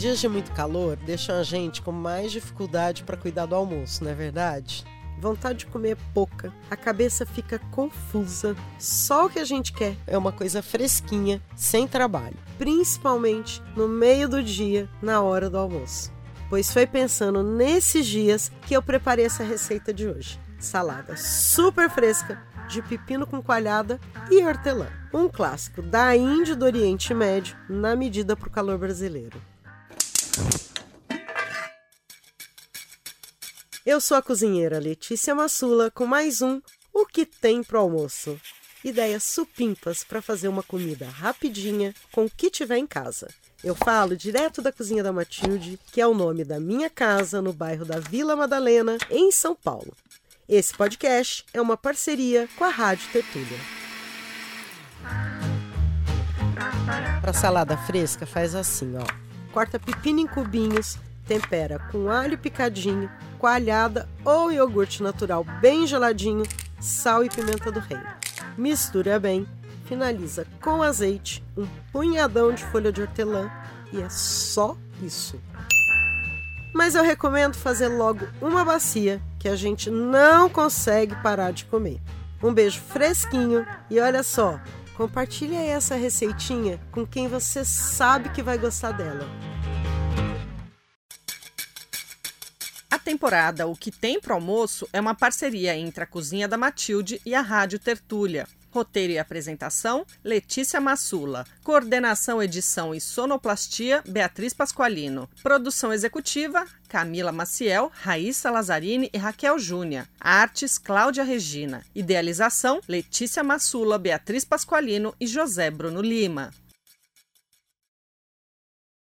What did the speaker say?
Dias de muito calor deixam a gente com mais dificuldade para cuidar do almoço, não é verdade? Vontade de comer pouca, a cabeça fica confusa. Só o que a gente quer é uma coisa fresquinha, sem trabalho, principalmente no meio do dia, na hora do almoço. Pois foi pensando nesses dias que eu preparei essa receita de hoje. Salada super fresca, de pepino com coalhada e hortelã. Um clássico da Índia do Oriente Médio, na medida para o calor brasileiro. Eu sou a cozinheira Letícia Massula com mais um O que tem pro almoço. Ideias supimpas para fazer uma comida rapidinha com o que tiver em casa. Eu falo direto da cozinha da Matilde, que é o nome da minha casa no bairro da Vila Madalena, em São Paulo. Esse podcast é uma parceria com a Rádio Tertúlia. Para salada fresca, faz assim, ó. Corta pepino em cubinhos, tempera com alho picadinho, coalhada ou iogurte natural bem geladinho, sal e pimenta do reino. Mistura bem, finaliza com azeite, um punhadão de folha de hortelã e é só isso. Mas eu recomendo fazer logo uma bacia que a gente não consegue parar de comer. Um beijo fresquinho e olha só, Compartilhe essa receitinha com quem você sabe que vai gostar dela. Temporada O que tem pro almoço é uma parceria entre a Cozinha da Matilde e a Rádio Tertúlia. Roteiro e apresentação: Letícia Massula. Coordenação, edição e sonoplastia: Beatriz Pasqualino. Produção executiva: Camila Maciel, Raíssa Lazzarini e Raquel Júnior. Artes: Cláudia Regina. Idealização: Letícia Massula, Beatriz Pasqualino e José Bruno Lima.